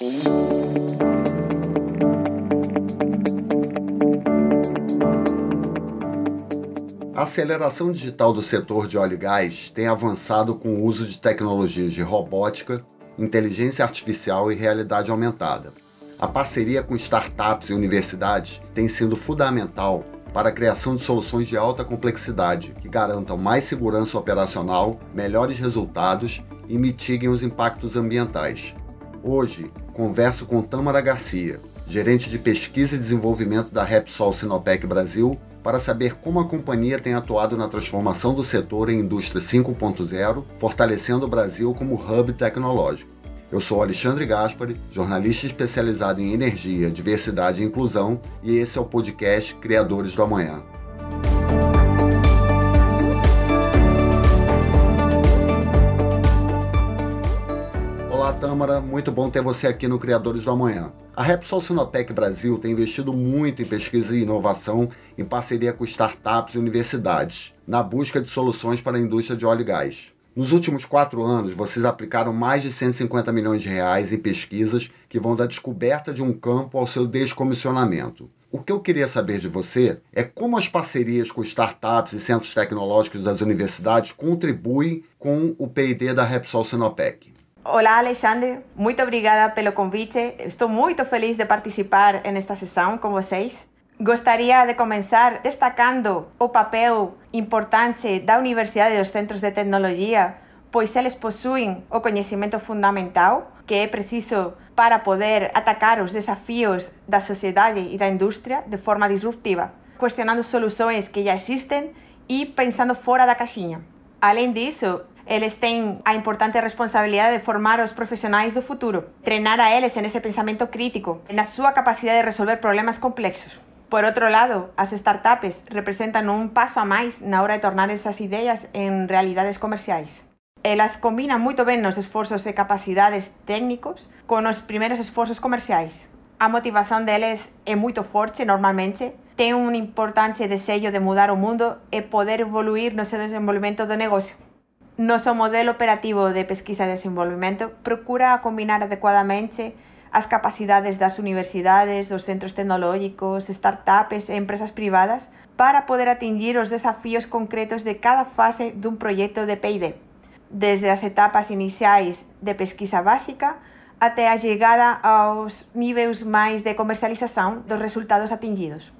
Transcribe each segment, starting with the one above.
A aceleração digital do setor de óleo e gás tem avançado com o uso de tecnologias de robótica, inteligência artificial e realidade aumentada. A parceria com startups e universidades tem sido fundamental para a criação de soluções de alta complexidade que garantam mais segurança operacional, melhores resultados e mitiguem os impactos ambientais. Hoje, converso com Tamara Garcia, gerente de pesquisa e desenvolvimento da Repsol Sinopec Brasil, para saber como a companhia tem atuado na transformação do setor em indústria 5.0, fortalecendo o Brasil como hub tecnológico. Eu sou Alexandre Gaspari, jornalista especializado em energia, diversidade e inclusão, e esse é o podcast Criadores do Amanhã. Tâmara, muito bom ter você aqui no Criadores do Amanhã. A Repsol Sinopec Brasil tem investido muito em pesquisa e inovação em parceria com startups e universidades, na busca de soluções para a indústria de óleo e gás. Nos últimos quatro anos, vocês aplicaram mais de 150 milhões de reais em pesquisas que vão da descoberta de um campo ao seu descomissionamento. O que eu queria saber de você é como as parcerias com startups e centros tecnológicos das universidades contribuem com o P&D da Repsol Sinopec. Olá, Alexandre. Muito obrigada pelo convite. Estou muito feliz de participar nesta sessão com vocês. Gostaria de começar destacando o papel importante da universidade e dos centros de tecnologia, pois eles possuem o conhecimento fundamental que é preciso para poder atacar os desafios da sociedade e da indústria de forma disruptiva, questionando soluções que já existem e pensando fora da caixinha. Além disso, eles têm a importante responsabilidade de formar os profissionais do futuro, treinar a eles nesse pensamento crítico, na sua capacidade de resolver problemas complexos. Por outro lado, as startups representam um passo a mais na hora de tornar essas ideias em realidades comerciais. Elas combinam muito bem os esforços e capacidades técnicos com os primeiros esforços comerciais. A motivação deles é muito forte normalmente, tem um importante desejo de mudar o mundo e poder evoluir no seu desenvolvimento do negócio. Noso modelo operativo de pesquisa e desenvolvimento procura combinar adecuadamente as capacidades das universidades, dos centros tecnológicos, startups e empresas privadas para poder atingir os desafíos concretos de cada fase dun proxecto de P&D, desde as etapas iniciais de pesquisa básica até a chegada aos níveis máis de comercialização dos resultados atingidos.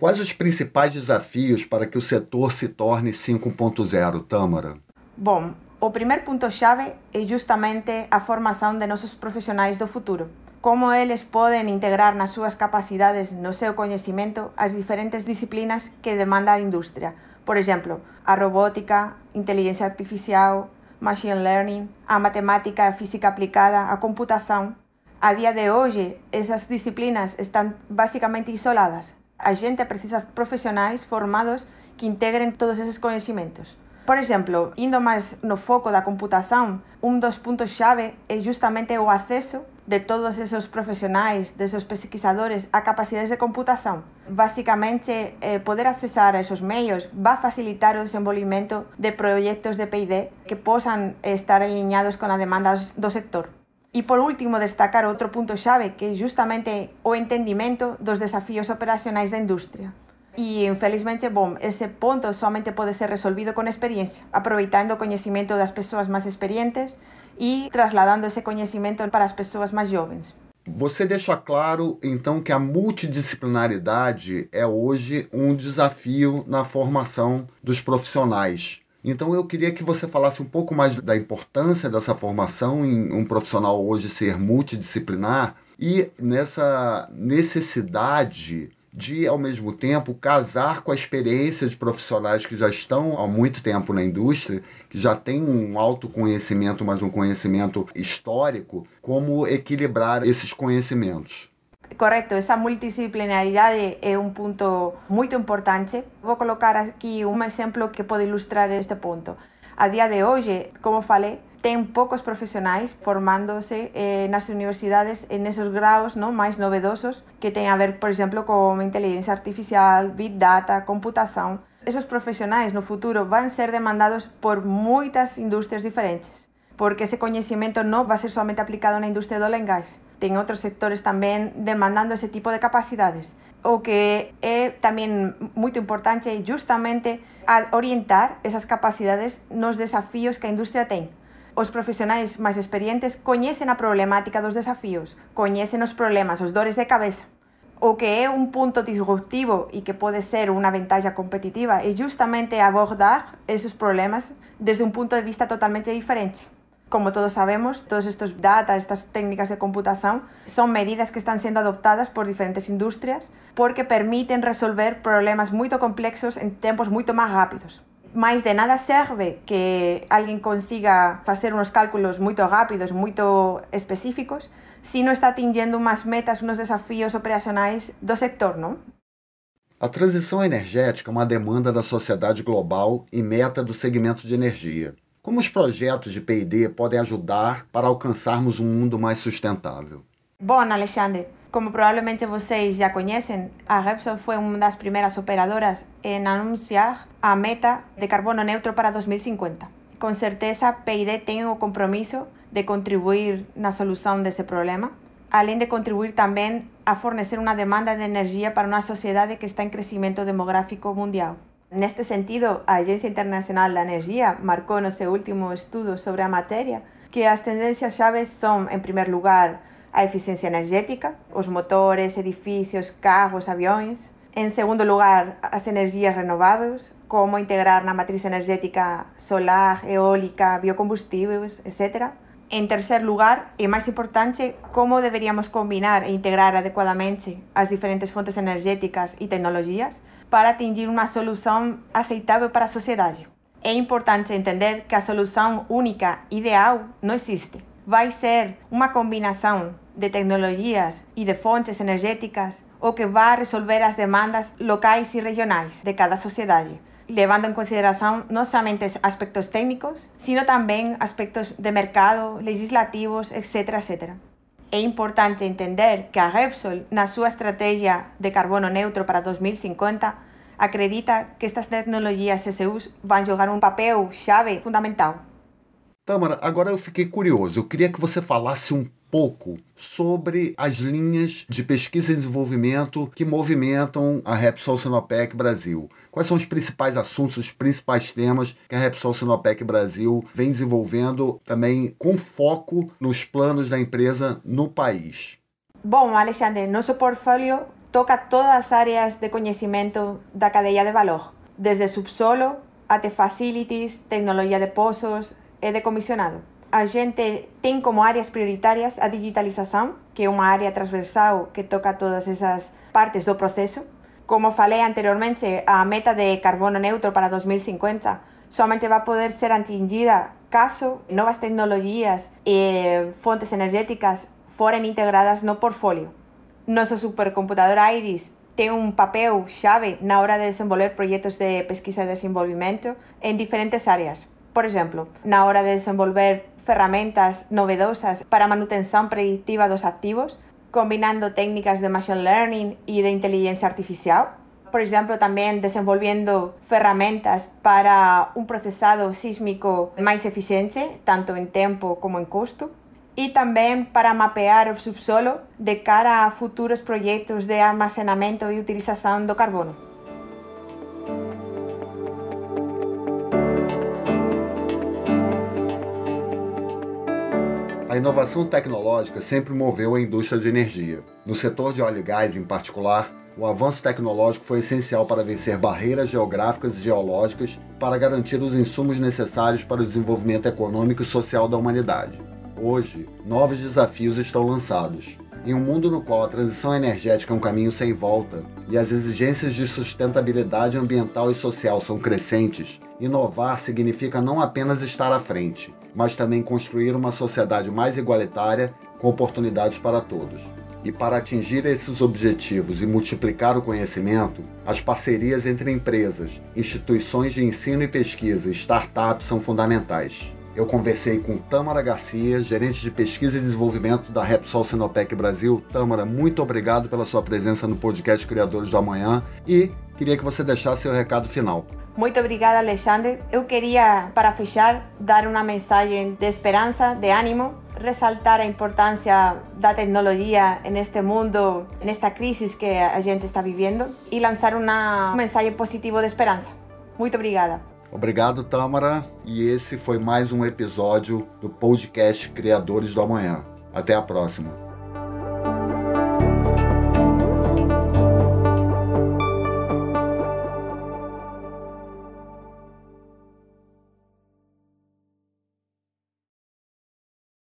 Quais os principais desafios para que o setor se torne 5.0, Tâmara? Bom, o primeiro ponto-chave é justamente a formação de nossos profissionais do futuro. Como eles podem integrar nas suas capacidades, no seu conhecimento, as diferentes disciplinas que demanda a indústria. Por exemplo, a robótica, inteligência artificial, machine learning, a matemática, a física aplicada, a computação. A dia de hoje, essas disciplinas estão basicamente isoladas. A gente precisa de profissionais formados que integrem todos esses conhecimentos. Por exemplo, indo máis no foco da computación, un dos puntos chave é justamente o acceso de todos esos profesionais, desos pesquisadores a capacidades de computación. Básicamente, eh, poder accesar a esos meios va a facilitar o desenvolvimento de proxectos de P&D que posan estar alineados con a demanda do sector. E por último, destacar outro punto chave que é justamente o entendimento dos desafíos operacionais da industria. E, infelizmente, bom, esse ponto somente pode ser resolvido com experiência, aproveitando o conhecimento das pessoas mais experientes e trasladando esse conhecimento para as pessoas mais jovens. Você deixa claro, então, que a multidisciplinaridade é hoje um desafio na formação dos profissionais. Então, eu queria que você falasse um pouco mais da importância dessa formação em um profissional hoje ser multidisciplinar e nessa necessidade de, ao mesmo tempo, casar com a experiência de profissionais que já estão há muito tempo na indústria, que já têm um alto conhecimento, mas um conhecimento histórico, como equilibrar esses conhecimentos. Correto, essa multidisciplinaridade é um ponto muito importante. Vou colocar aqui um exemplo que pode ilustrar este ponto. A dia de hoje, como falei, tem poucos profissionais formándose eh, nas universidades en esos graus no, máis novedosos que ten a ver, por exemplo, con inteligencia artificial, big data, computação. Esos profissionais no futuro van ser demandados por moitas industrias diferentes, porque ese coñecimento non va ser somente aplicado na industria do oil tem outros sectores também demandando esse tipo de capacidades. O que é também muito importante é justamente orientar essas capacidades nos desafios que a indústria tem. Os profissionais máis experientes coñecen a problemática dos desafíos, coñecen os problemas, os dores de cabeza. O que é un punto disruptivo e que pode ser unha ventaja competitiva é justamente abordar esos problemas desde un punto de vista totalmente diferente. Como todos sabemos, todos estos data, estas técnicas de computación, son medidas que están sendo adoptadas por diferentes industrias porque permiten resolver problemas moito complexos en tempos moito máis rápidos. Mais de nada serve que alguém consiga fazer uns cálculos muito rápidos, muito específicos, se não está atingindo umas metas, uns desafios operacionais do sector, não? A transição energética é uma demanda da sociedade global e meta do segmento de energia. Como os projetos de P&D podem ajudar para alcançarmos um mundo mais sustentável? Bom, Alexandre, como provavelmente vocês já conhecem, a Repsol foi uma das primeiras operadoras em anunciar a meta de carbono neutro para 2050. Com certeza, PID tem o compromisso de contribuir na solução desse problema, além de contribuir também a fornecer uma demanda de energia para uma sociedade que está em crescimento demográfico mundial. Neste sentido, a Agência Internacional da Energia marcou no seu último estudo sobre a matéria que as tendências chaves são, em primeiro lugar, a eficiencia energética, os motores, edificios, carros, aviões. En segundo lugar, as energias renováveis, como integrar na matriz energética solar, eólica, biocombustíveis, etc. En tercer lugar, e máis importante, como deberíamos combinar e integrar adecuadamente as diferentes fontes energéticas e tecnologías para atingir unha solución aceitável para a sociedade. É importante entender que a solução única, ideal, não existe. Vai ser uma combinação de tecnologias e de fontes energéticas o que vai resolver as demandas locais e regionais de cada sociedade, levando em consideração não somente aspectos técnicos, sino também aspectos de mercado, legislativos, etc. etc. É importante entender que a Repsol, na sua estratégia de carbono neutro para 2050, acredita que estas tecnologias CCUs vão jogar um papel chave fundamental. Tamara, agora eu fiquei curioso. Eu queria que você falasse um pouco sobre as linhas de pesquisa e desenvolvimento que movimentam a Repsol Sinopec Brasil. Quais são os principais assuntos, os principais temas que a Repsol Sinopec Brasil vem desenvolvendo também com foco nos planos da empresa no país? Bom, Alexandre, nosso portfólio toca todas as áreas de conhecimento da cadeia de valor, desde subsolo até facilities, tecnologia de poços e de comissionado a gente tem como áreas prioritárias a digitalização, que é uma área transversal que toca todas essas partes do processo. Como falei anteriormente, a meta de carbono neutro para 2050 somente vai poder ser atingida caso novas tecnologias e fontes energéticas forem integradas no portfólio. Nosso supercomputador Iris tem um papel chave na hora de desenvolver projetos de pesquisa e desenvolvimento em diferentes áreas. Por exemplo, na hora de desenvolver ferramentas novedosas para manutención predictiva dos activos, combinando técnicas de machine learning y de inteligencia artificial. Por ejemplo, también desenvolviendo ferramentas para un procesado sísmico más eficiente, tanto en tiempo como en costo. Y también para mapear el subsuelo de cara a futuros proyectos de almacenamiento y utilización de carbono. A inovação tecnológica sempre moveu a indústria de energia. No setor de óleo e gás, em particular, o avanço tecnológico foi essencial para vencer barreiras geográficas e geológicas para garantir os insumos necessários para o desenvolvimento econômico e social da humanidade. Hoje, novos desafios estão lançados. Em um mundo no qual a transição energética é um caminho sem volta e as exigências de sustentabilidade ambiental e social são crescentes, inovar significa não apenas estar à frente, mas também construir uma sociedade mais igualitária com oportunidades para todos. E para atingir esses objetivos e multiplicar o conhecimento, as parcerias entre empresas, instituições de ensino e pesquisa e startups são fundamentais. Eu conversei com Tamara Garcia, gerente de pesquisa e desenvolvimento da Repsol Sinopec Brasil. Tamara, muito obrigado pela sua presença no podcast Criadores do Amanhã e queria que você deixasse seu recado final. Muito obrigada, Alexandre. Eu queria, para fechar, dar uma mensagem de esperança, de ânimo, ressaltar a importância da tecnologia neste mundo, nesta crise que a gente está vivendo e lançar uma mensagem positiva de esperança. Muito obrigada. Obrigado, Tamara. E esse foi mais um episódio do podcast Criadores do Amanhã. Até a próxima.